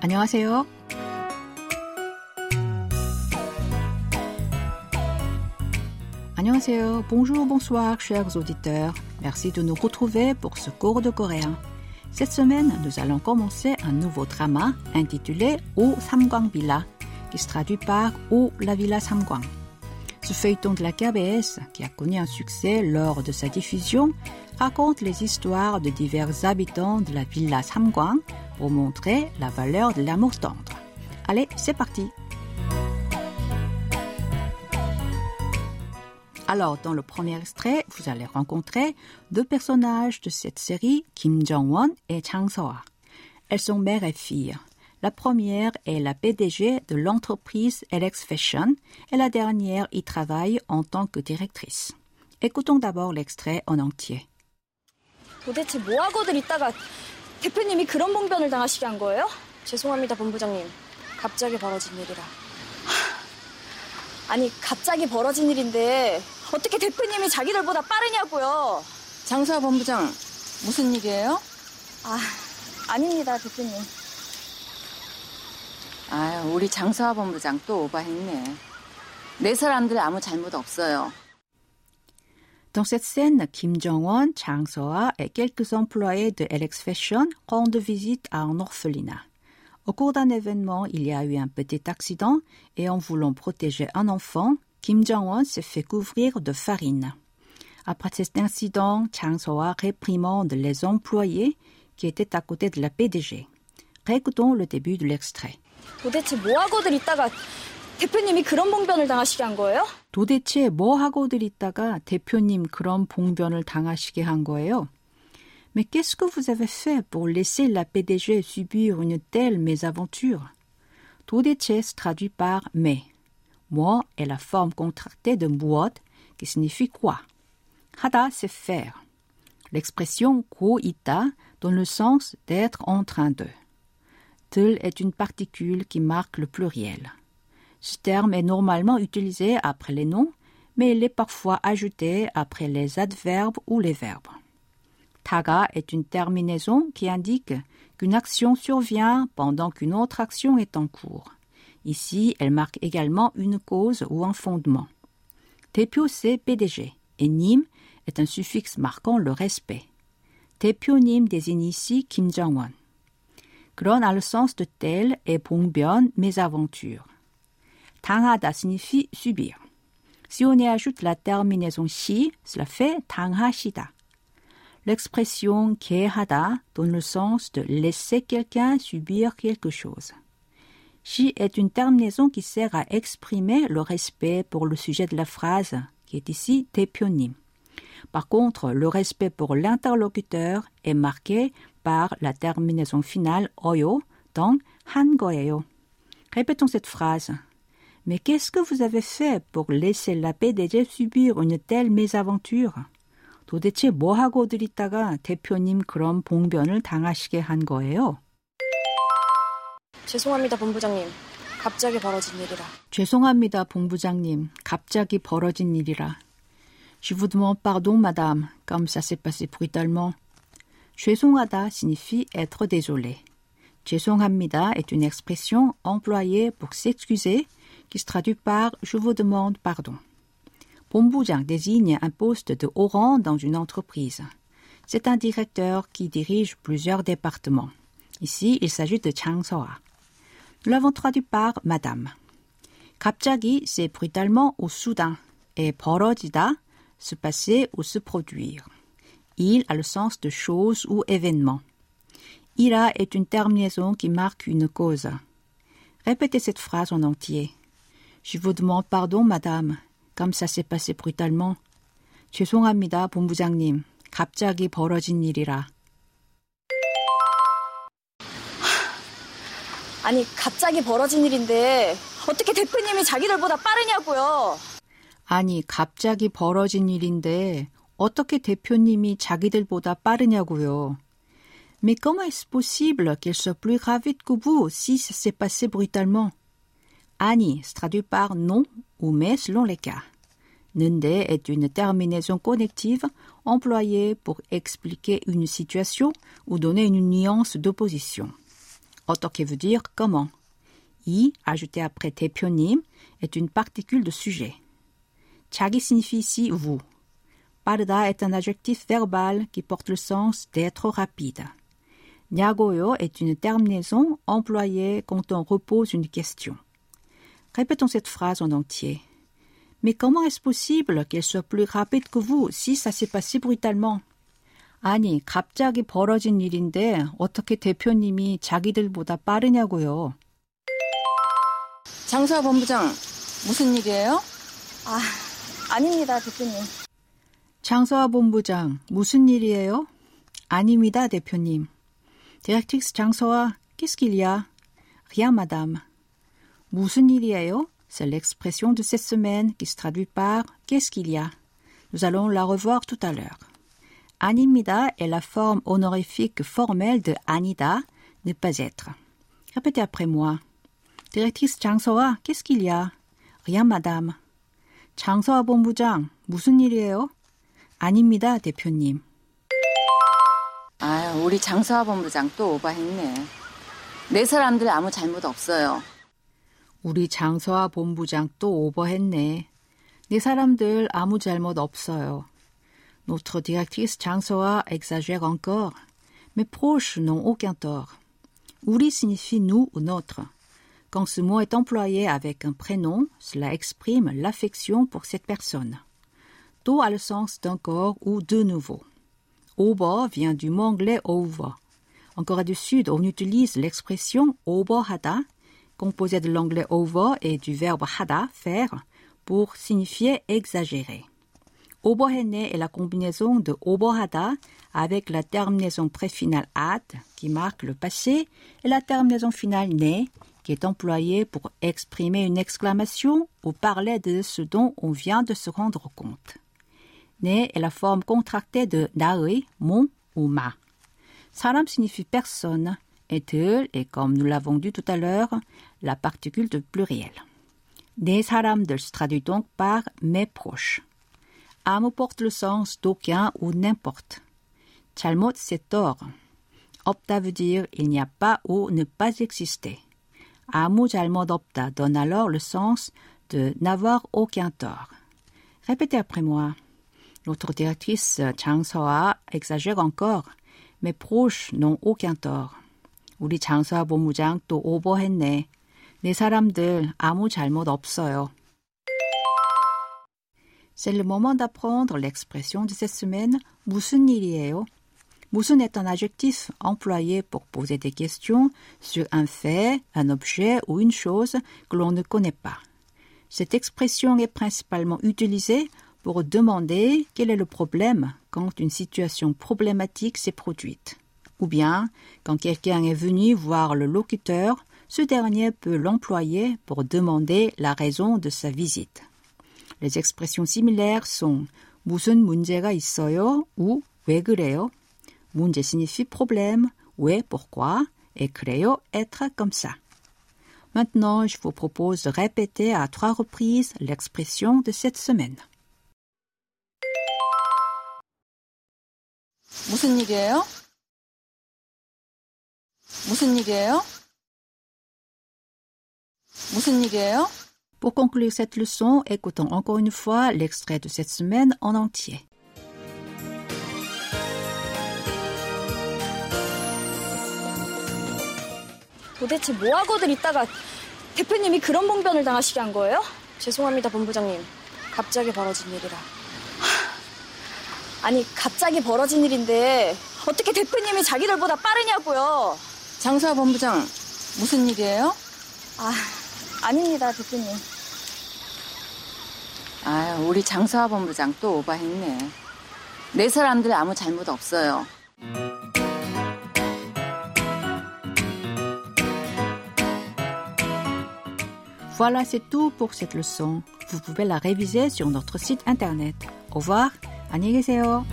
안녕하세요. 안녕하세요. Bonjour, bonsoir, chers auditeurs. Merci de nous retrouver pour ce cours de coréen. Cette semaine, nous allons commencer un nouveau drama intitulé O Samgwang Villa, qui se traduit par O la Villa Samgwang. Ce feuilleton de la KBS, qui a connu un succès lors de sa diffusion, raconte les histoires de divers habitants de la villa Samgwang pour montrer la valeur de l'amour tendre. Allez, c'est parti Alors, dans le premier extrait, vous allez rencontrer deux personnages de cette série, Kim Jong-won et Chang So-ah. Elles sont mère et fille. La première est la PDG de l'entreprise LX Fashion et la dernière y travaille en tant que directrice. Écoutons d'abord l'extrait en entier. 도대체 뭐 하고들 있다가 대표님이 그런 봉변을 당하시게 한 거예요? 죄송합니다, 본부장님. 갑자기 벌어진 일이라. 하, 아니, 갑자기 벌어진 일인데 어떻게 대표님이 자기들보다 빠르냐고요. 장수아 본부장, 무슨 일이에요? 아, 아닙니다, 대표님. 아, 우리 장수아 본부장 또 오바했네. 내 사람들 아무 잘못 없어요. Dans cette scène, Kim Jong-un, Chang So-ah et quelques employés de LX Fashion rendent visite à un orphelinat. Au cours d'un événement, il y a eu un petit accident et en voulant protéger un enfant, Kim Jong-un s'est fait couvrir de farine. Après cet incident, Chang So-ah réprimande les employés qui étaient à côté de la PDG. Récoutons le début de l'extrait. 도대체 뭐 하고들 있다가 대표님이 그런 봉변을 당하시게 한 거예요? 도대체 뭐 하고들 있다가 대표님 그런 봉변을 당하시게 한 거예요? Mais qu'est-ce que vous avez fait pour laisser la PDG subir une telle mésaventure? 도대체 se traduit par mais. Moi est la forme contractée de muot qui signifie quoi? 하다 c'est faire. L'expression 고 있다 donne le sens d'être en train de. 들 est une particule qui marque le pluriel. Ce terme est normalement utilisé après les noms, mais il est parfois ajouté après les adverbes ou les verbes. Taga est une terminaison qui indique qu'une action survient pendant qu'une autre action est en cours. Ici, elle marque également une cause ou un fondement. Tepio, c'est PDG, et Nim est un suffixe marquant le respect. Tepio Nim désigne ici Kim Jong-un. Kron a le sens de tel et Pongbyon, mes aventures. 당하다 signifie subir. Si on y ajoute la terminaison si, cela fait 당하시다. L'expression 개하다 donne le sens de laisser quelqu'un subir quelque chose. Si est une terminaison qui sert à exprimer le respect pour le sujet de la phrase, qui est ici 대표님. Par contre, le respect pour l'interlocuteur est marqué par la terminaison finale oyo, donc 한 거예요. Répétons cette phrase. Mais qu'est-ce que vous avez fait pour laisser la PDG subir une telle mésaventure? 도대체 뭐 하고들 있다가 대표님 그런 봉변을 당하시게 한 거예요? 죄송합니다, 본부장님. 갑자기 벌어진 일이라. 죄송합니다, 본부장님. 갑자기 벌어진 일이라. Je vous demande pardon, madame, comme ça s'est passé brutalement. 죄송하다 signifie être désolé. 죄송합니다 est une expression employée pour s'excuser qui se traduit par je vous demande pardon. 본부장 désigne un poste de haut rang dans une entreprise. C'est un directeur qui dirige plusieurs départements. Ici, il s'agit de Chang So-ah. Nous l'avons traduit par madame. 갑자기, c'est brutalement ou soudain, et 벌어지다, se passer ou se produire. Il a le sens de chose ou événement. Ira est une terminaison qui marque une cause. Répétez cette phrase en entier. Je vous demande pardon, madame, comme ça s'est passé brutalement. 죄송합니다, 본부장님. 갑자기 벌어진 일이라. 아니, 갑자기 벌어진 일인데 어떻게 대표님이 자기들보다 빠르냐고요. 아니, 갑자기 벌어진 일인데 어떻게 대표님이 자기들보다 빠르냐고요. Mais comment est-ce possible qu'elle soit plus rapide que vous si ça s'est passé brutalement? Ani, se traduit par non ou mais selon les cas. Nende est une terminaison connective employée pour expliquer une situation ou donner une nuance d'opposition. Otoke veut dire comment. I, ajouté après téponyme, est une particule de sujet. Chagi signifie ici vous. Parda est un adjectif verbal qui porte le sens d'être rapide. Nyagoyo est une terminaison employée quand on repose une question. Répétons cette phrase en entier. Mais comment est-ce possible qu'elle soit plus rapide que vous si ça s'est passé brutalement? 아니, 갑자기 벌어진 일인데 어떻게 대표님이 자기들보다 빠르냐고요. 장수아 본부장, 무슨 일이에요? 아, 아닙니다, 대표님. 장서아 본부장, 무슨 일이에요? 아닙니다, 대표님. Directrice 장서아, qu'est-ce qu'il y a? Rien, madame. 무슨 일이에요? C'est l'expression de cette semaine qui se traduit par qu'est-ce qu'il y a? Nous allons la revoir tout à l'heure. Animida est la forme honorifique formelle de anida, ne pas être. Répétez après moi. Directrice 장서아, qu'est-ce qu'il y a? Rien, madame. 장서아 본부장, 무슨 일이에요? 아닙니다, 대표님. 아, 우리 장수아 본부장 또 오바했네. 내 사람들 아무 잘못 없어요. 우리 장서아 본부장 또 오버했네. 네 사람들 아무 잘못 없어요. Notre directrice 장서아 exagère encore. Mes proches n'ont aucun tort. 우리 signifie nous ou notre. Quand ce mot est employé avec un prénom, cela exprime l'affection pour cette personne. To a le sens d'encore ou de nouveau. Over vient du mot anglais over. En Corée du Sud, on utilise l'expression over composé de l'anglais over et du verbe hada, faire, pour signifier exagérer. Obohene est la combinaison de obohada avec la terminaison préfinale at qui marque le passé et la terminaison finale ne qui est employée pour exprimer une exclamation ou parler de ce dont on vient de se rendre compte. Ne est la forme contractée de nae, mon ou ma. Salam signifie personne 에틀 est comme nous l'avons dit tout à l'heure, la particule de pluriel. Des saramdel se traduit donc par mes proches. Amo porte le sens d'aucun ou n'importe. Chalmot, c'est tort. Opta veut dire il n'y a pas ou ne pas exister. Amo chalmot opta donne alors le sens de n'avoir aucun tort. Répétez après moi. Notre directrice Chang Soa exagère encore. Mes proches n'ont aucun tort. 우리 장서아 본부장 또 오버했네. 내 사람들 아무 잘못 없어요. C'est le moment d'apprendre l'expression de cette semaine 무슨 일이에요? 무슨 est un adjectif employé pour poser des questions sur un fait, un objet ou une chose que l'on ne connaît pas. Cette expression est principalement utilisée pour demander quel est le problème quand une situation problématique s'est produite. Ou bien, quand quelqu'un est venu voir le locuteur, ce dernier peut l'employer pour demander la raison de sa visite. Les expressions similaires sont 무슨 문제가 있어요 ou 왜 그래요? 문제 signifie problème, 왜 pourquoi et 그래요 être comme ça. Maintenant, je vous propose de répéter à trois reprises l'expression de cette semaine. 무슨 일이에요? 무슨 일이에요? 무슨 일이에요? Pour conclure cette leçon, écoutons encore une fois l'extrait de cette semaine en entier. 도대체 뭐하고들 있다가 대표님이 그런 봉변을 당하시게 한 거예요? 죄송합니다, 본부장님. 갑자기 벌어진 일이라. 아니, 갑자기 벌어진 일인데 어떻게 대표님이 자기들보다 빠르냐고요. 장수아 본부장, 무슨 일이에요? 아, 아닙니다, 대표님. 아, 우리 장수아 본부장 또 오바했네. 내 사람들 아무 잘못 없어요. Voilà, c'est tout pour cette leçon. Vous pouvez la réviser sur notre site internet. Au revoir, 안녕히 계세요.